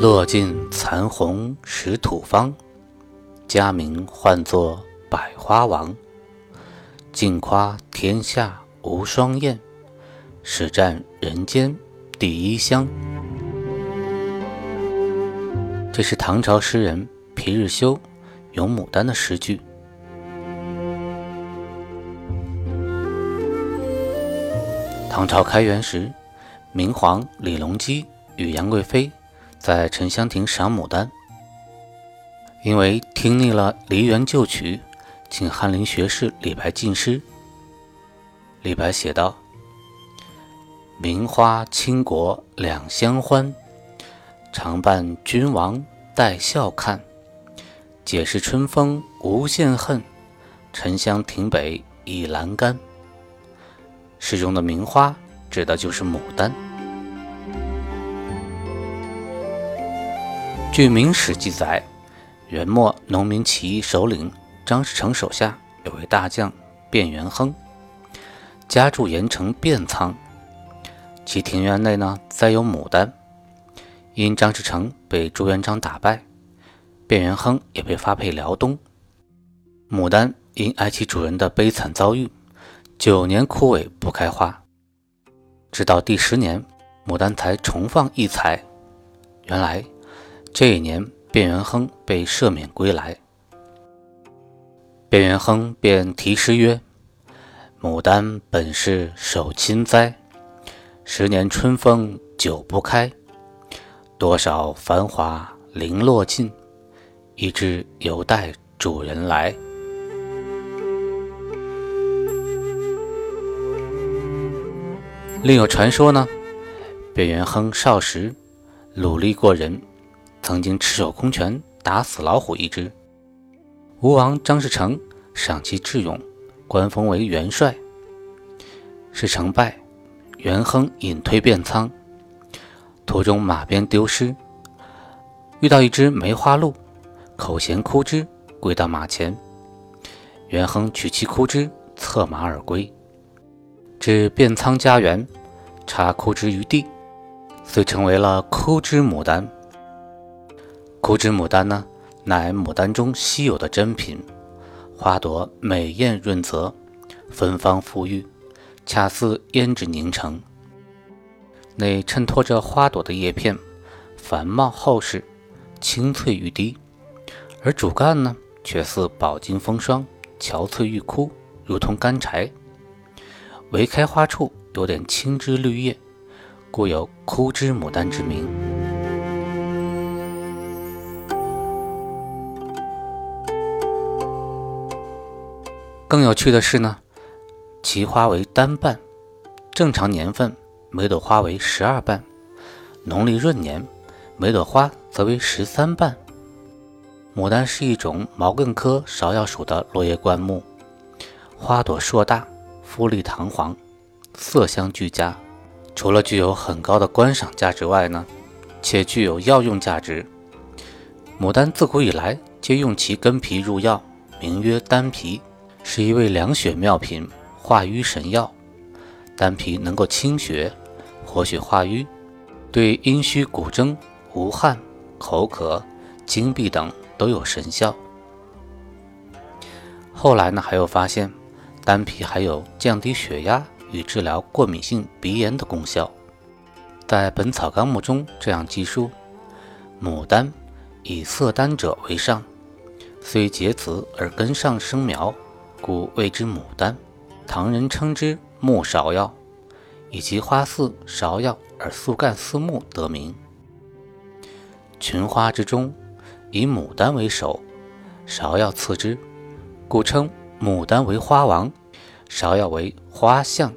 落尽残红石土方，佳名唤作百花王。尽夸天下无双艳，始占人间第一香。这是唐朝诗人皮日休《咏牡丹》的诗句。唐朝开元时，明皇李隆基与杨贵妃。在沉香亭赏牡丹，因为听腻了梨园旧曲，请翰林学士李白进诗。李白写道：“名花倾国两相欢，常伴君王带笑看。解释春风无限恨，沉香亭北倚阑干。”诗中的名花指的就是牡丹。据《明史》记载，元末农民起义首领张士诚手下有位大将卞元亨，家住盐城卞仓，其庭院内呢栽有牡丹。因张士诚被朱元璋打败，卞元亨也被发配辽东。牡丹因爱其主人的悲惨遭遇，九年枯萎不开花，直到第十年，牡丹才重放异彩。原来。这一年，卞元亨被赦免归来。卞元亨便题诗曰：“牡丹本是守亲栽，十年春风久不开。多少繁华零落尽，一枝犹待主人来。”另有传说呢，卞元亨少时努力过人。曾经赤手空拳打死老虎一只，吴王张士诚赏其智勇，官封为元帅。事成败，元亨隐退汴仓，途中马鞭丢失，遇到一只梅花鹿，口衔枯枝，跪到马前。元亨取其枯枝，策马而归，至汴仓家园，插枯枝于地，遂成为了枯枝牡丹。枯枝牡丹呢，乃牡丹中稀有的珍品，花朵美艳润泽，芬芳馥郁，恰似胭脂凝成。内衬托着花朵的叶片，繁茂厚实，清脆欲滴；而主干呢，却似饱经风霜，憔悴欲枯，如同干柴。唯开花处有点青枝绿叶，故有枯枝牡丹之名。更有趣的是呢，其花为单瓣，正常年份每朵花为十二瓣，农历闰年每朵花则为十三瓣。牡丹是一种毛茛科芍药属的落叶灌木，花朵硕大，富丽堂皇，色香俱佳。除了具有很高的观赏价值外呢，且具有药用价值。牡丹自古以来皆用其根皮入药，名曰丹皮。是一味凉血妙品，化瘀神药。丹皮能够清血、活血化瘀，对阴虚骨蒸、无汗、口渴、经闭等都有神效。后来呢，还有发现丹皮还有降低血压与治疗过敏性鼻炎的功效。在《本草纲目》中这样记述：牡丹以色丹者为上，虽结子而根上生苗。故谓之牡丹，唐人称之木芍药，以其花似芍药而素干似木得名。群花之中，以牡丹为首，芍药次之，故称牡丹为花王。芍药为花相